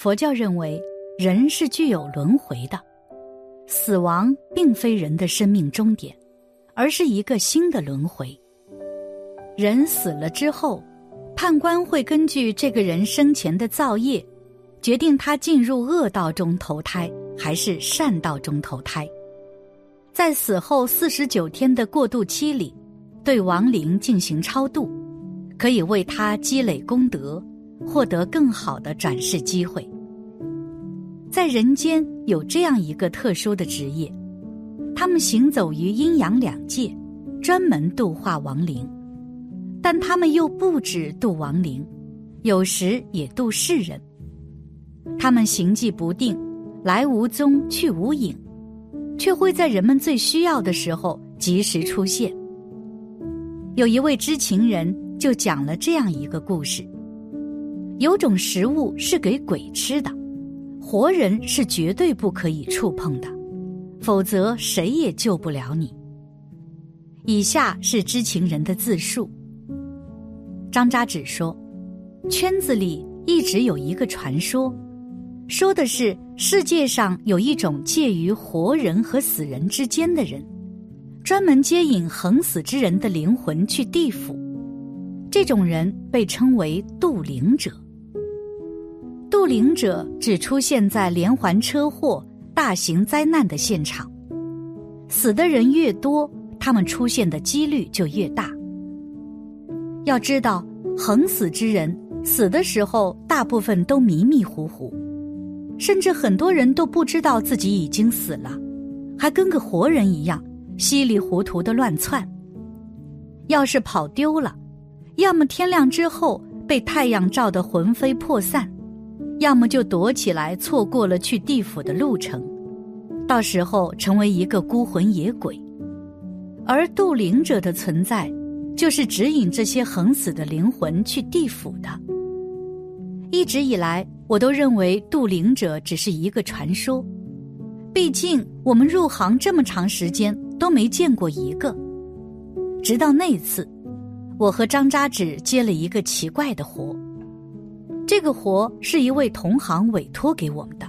佛教认为人是具有轮回的，死亡并非人的生命终点，而是一个新的轮回。人死了之后，判官会根据这个人生前的造业，决定他进入恶道中投胎还是善道中投胎。在死后四十九天的过渡期里，对亡灵进行超度，可以为他积累功德，获得更好的转世机会。在人间有这样一个特殊的职业，他们行走于阴阳两界，专门度化亡灵。但他们又不止度亡灵，有时也度世人。他们行迹不定，来无踪，去无影。却会在人们最需要的时候及时出现。有一位知情人就讲了这样一个故事：有种食物是给鬼吃的，活人是绝对不可以触碰的，否则谁也救不了你。以下是知情人的自述。张扎指说，圈子里一直有一个传说。说的是世界上有一种介于活人和死人之间的人，专门接引横死之人的灵魂去地府。这种人被称为渡灵者。渡灵者只出现在连环车祸、大型灾难的现场，死的人越多，他们出现的几率就越大。要知道，横死之人死的时候，大部分都迷迷糊糊。甚至很多人都不知道自己已经死了，还跟个活人一样稀里糊涂的乱窜。要是跑丢了，要么天亮之后被太阳照得魂飞魄散，要么就躲起来错过了去地府的路程，到时候成为一个孤魂野鬼。而渡灵者的存在，就是指引这些横死的灵魂去地府的。一直以来。我都认为渡灵者只是一个传说，毕竟我们入行这么长时间都没见过一个。直到那次，我和张扎纸接了一个奇怪的活。这个活是一位同行委托给我们的，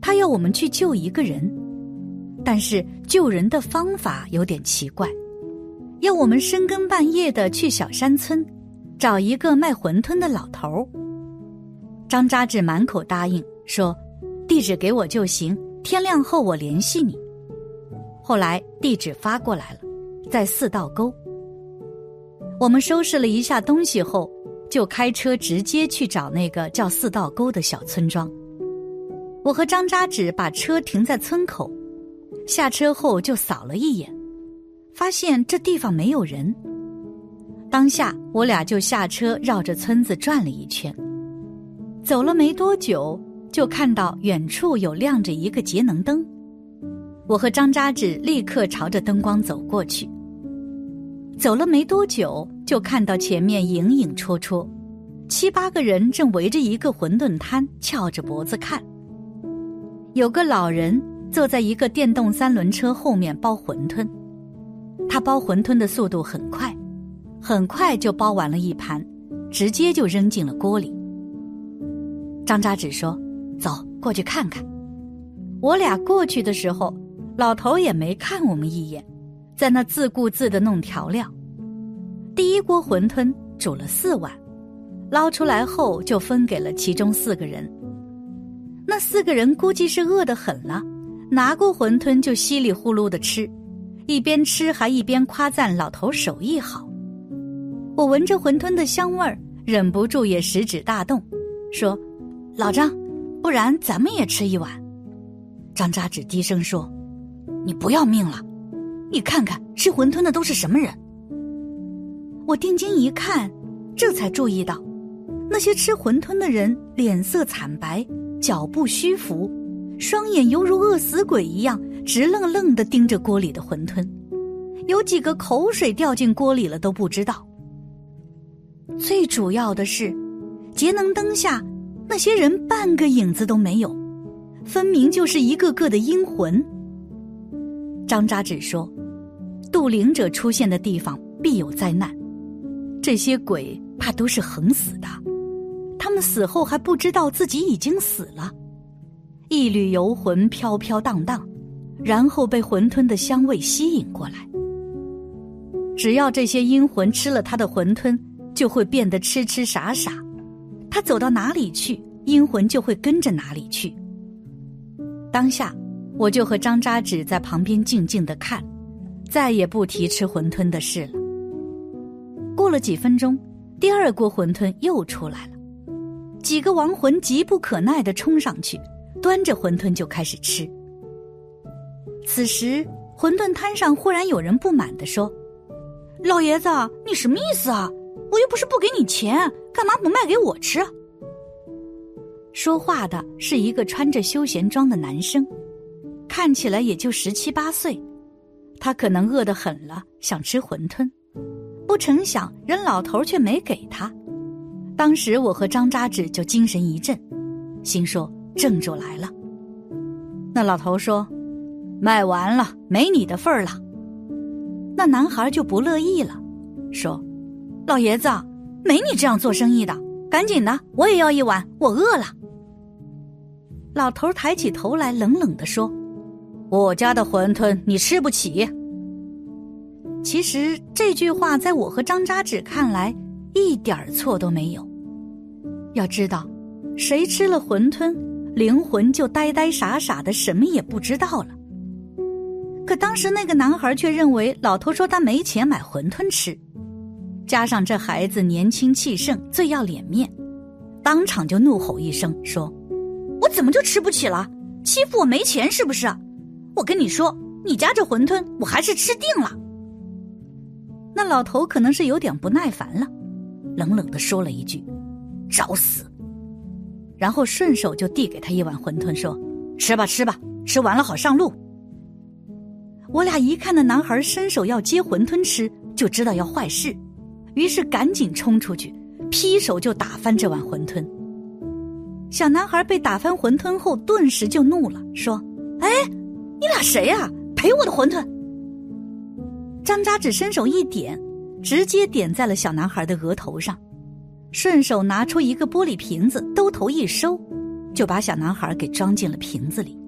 他要我们去救一个人，但是救人的方法有点奇怪，要我们深更半夜的去小山村，找一个卖馄饨的老头儿。张扎志满口答应说：“地址给我就行，天亮后我联系你。”后来地址发过来了，在四道沟。我们收拾了一下东西后，就开车直接去找那个叫四道沟的小村庄。我和张扎纸把车停在村口，下车后就扫了一眼，发现这地方没有人。当下我俩就下车绕着村子转了一圈。走了没多久，就看到远处有亮着一个节能灯。我和张扎纸立刻朝着灯光走过去。走了没多久，就看到前面影影绰绰，七八个人正围着一个馄饨摊翘着脖子看。有个老人坐在一个电动三轮车后面包馄饨，他包馄饨的速度很快，很快就包完了一盘，直接就扔进了锅里。张扎纸说：“走过去看看。”我俩过去的时候，老头也没看我们一眼，在那自顾自的弄调料。第一锅馄饨煮了四碗，捞出来后就分给了其中四个人。那四个人估计是饿得很了，拿过馄饨就稀里呼噜的吃，一边吃还一边夸赞老头手艺好。我闻着馄饨的香味儿，忍不住也食指大动，说。老张，不然咱们也吃一碗。张扎纸低声说：“你不要命了？你看看吃馄饨的都是什么人？”我定睛一看，这才注意到，那些吃馄饨的人脸色惨白，脚步虚浮，双眼犹如饿死鬼一样，直愣愣的盯着锅里的馄饨，有几个口水掉进锅里了都不知道。最主要的是，节能灯下。那些人半个影子都没有，分明就是一个个的阴魂。张扎只说：“渡灵者出现的地方必有灾难，这些鬼怕都是横死的，他们死后还不知道自己已经死了，一缕游魂飘飘荡荡，然后被馄饨的香味吸引过来。只要这些阴魂吃了他的馄饨，就会变得痴痴傻傻。他走到哪里去，阴魂就会跟着哪里去。当下，我就和张扎纸在旁边静静的看，再也不提吃馄饨的事了。过了几分钟，第二锅馄饨又出来了，几个亡魂急不可耐的冲上去，端着馄饨就开始吃。此时，馄饨摊上忽然有人不满的说。老爷子，你什么意思啊？我又不是不给你钱，干嘛不卖给我吃？说话的是一个穿着休闲装的男生，看起来也就十七八岁。他可能饿得很了，想吃馄饨，不成想人老头却没给他。当时我和张扎纸就精神一振，心说正主来了。那老头说：“卖完了，没你的份儿了。”那男孩就不乐意了，说：“老爷子，没你这样做生意的，赶紧的，我也要一碗，我饿了。”老头抬起头来，冷冷的说：“我家的馄饨你吃不起。”其实这句话在我和张扎纸看来一点错都没有。要知道，谁吃了馄饨，灵魂就呆呆傻傻的，什么也不知道了。可当时那个男孩却认为老头说他没钱买馄饨吃，加上这孩子年轻气盛，最要脸面，当场就怒吼一声说：“我怎么就吃不起了？欺负我没钱是不是？我跟你说，你家这馄饨我还是吃定了。”那老头可能是有点不耐烦了，冷冷的说了一句：“找死！”然后顺手就递给他一碗馄饨，说：“吃吧吃吧，吃完了好上路。”我俩一看那男孩伸手要接馄饨吃，就知道要坏事，于是赶紧冲出去，劈手就打翻这碗馄饨。小男孩被打翻馄饨后，顿时就怒了，说：“哎，你俩谁呀？赔我的馄饨！”张扎只伸手一点，直接点在了小男孩的额头上，顺手拿出一个玻璃瓶子，兜头一收，就把小男孩给装进了瓶子里。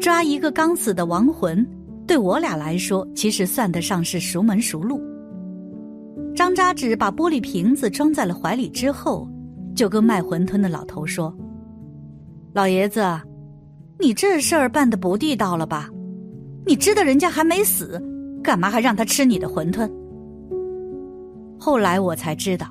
抓一个刚死的亡魂，对我俩来说，其实算得上是熟门熟路。张扎纸把玻璃瓶子装在了怀里之后，就跟卖馄饨的老头说：“老爷子，你这事儿办的不地道了吧？你知道人家还没死，干嘛还让他吃你的馄饨？”后来我才知道，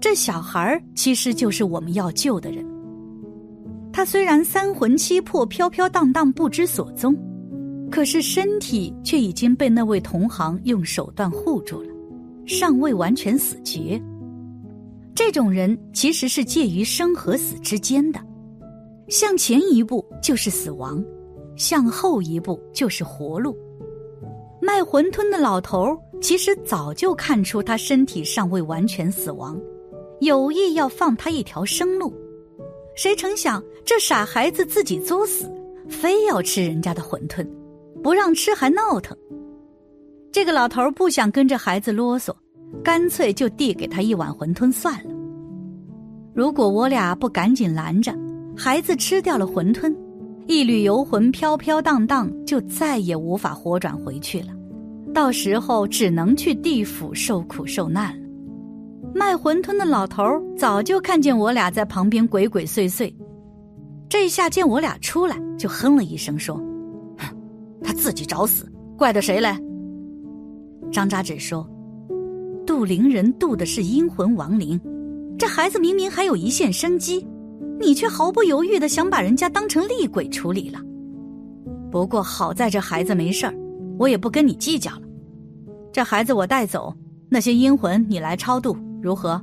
这小孩其实就是我们要救的人。他虽然三魂七魄飘飘荡荡不知所踪，可是身体却已经被那位同行用手段护住了，尚未完全死绝。这种人其实是介于生和死之间的，向前一步就是死亡，向后一步就是活路。卖馄饨的老头其实早就看出他身体尚未完全死亡，有意要放他一条生路。谁成想，这傻孩子自己作死，非要吃人家的馄饨，不让吃还闹腾。这个老头不想跟着孩子啰嗦，干脆就递给他一碗馄饨算了。如果我俩不赶紧拦着，孩子吃掉了馄饨，一缕游魂飘飘荡荡，就再也无法活转回去了。到时候只能去地府受苦受难了。卖馄饨的老头早就看见我俩在旁边鬼鬼祟祟，这下见我俩出来，就哼了一声说：“哼他自己找死，怪得谁嘞？”张扎纸说：“渡灵人渡的是阴魂亡灵，这孩子明明还有一线生机，你却毫不犹豫的想把人家当成厉鬼处理了。不过好在这孩子没事儿，我也不跟你计较了。这孩子我带走，那些阴魂你来超度。”如何？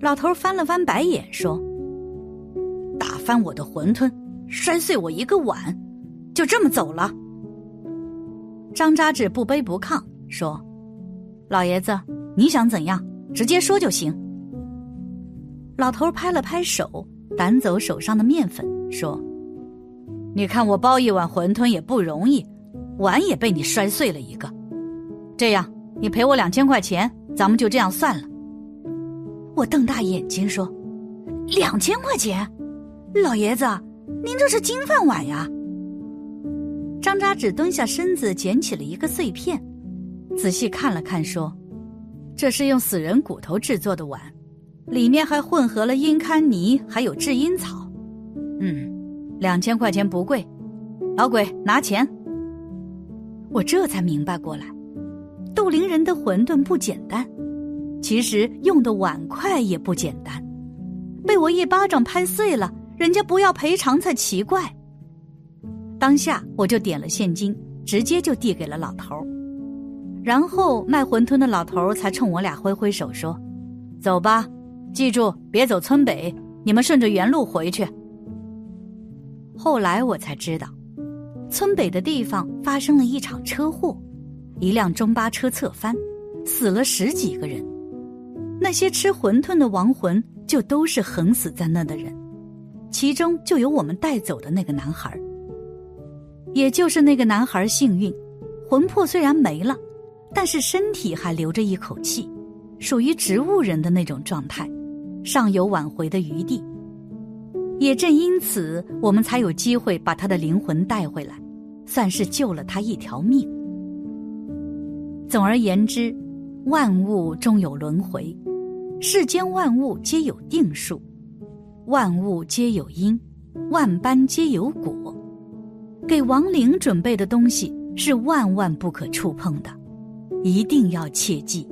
老头翻了翻白眼，说：“打翻我的馄饨，摔碎我一个碗，就这么走了。”张扎纸不卑不亢，说：“老爷子，你想怎样，直接说就行。”老头拍了拍手，掸走手上的面粉，说：“你看我包一碗馄饨也不容易，碗也被你摔碎了一个。这样，你赔我两千块钱。”咱们就这样算了。我瞪大眼睛说：“两千块钱，老爷子，您这是金饭碗呀！”张扎只蹲下身子捡起了一个碎片，仔细看了看，说：“这是用死人骨头制作的碗，里面还混合了阴堪泥，还有制阴草。嗯，两千块钱不贵。老鬼，拿钱！”我这才明白过来，杜陵人的馄饨不简单。其实用的碗筷也不简单，被我一巴掌拍碎了，人家不要赔偿才奇怪。当下我就点了现金，直接就递给了老头儿然后卖馄饨的老头儿才冲我俩挥挥手说：“走吧，记住别走村北，你们顺着原路回去。”后来我才知道，村北的地方发生了一场车祸，一辆中巴车侧翻，死了十几个人。那些吃馄饨的亡魂，就都是横死在那的人，其中就有我们带走的那个男孩。也就是那个男孩幸运，魂魄虽然没了，但是身体还留着一口气，属于植物人的那种状态，尚有挽回的余地。也正因此，我们才有机会把他的灵魂带回来，算是救了他一条命。总而言之。万物终有轮回，世间万物皆有定数，万物皆有因，万般皆有果。给亡灵准备的东西是万万不可触碰的，一定要切记。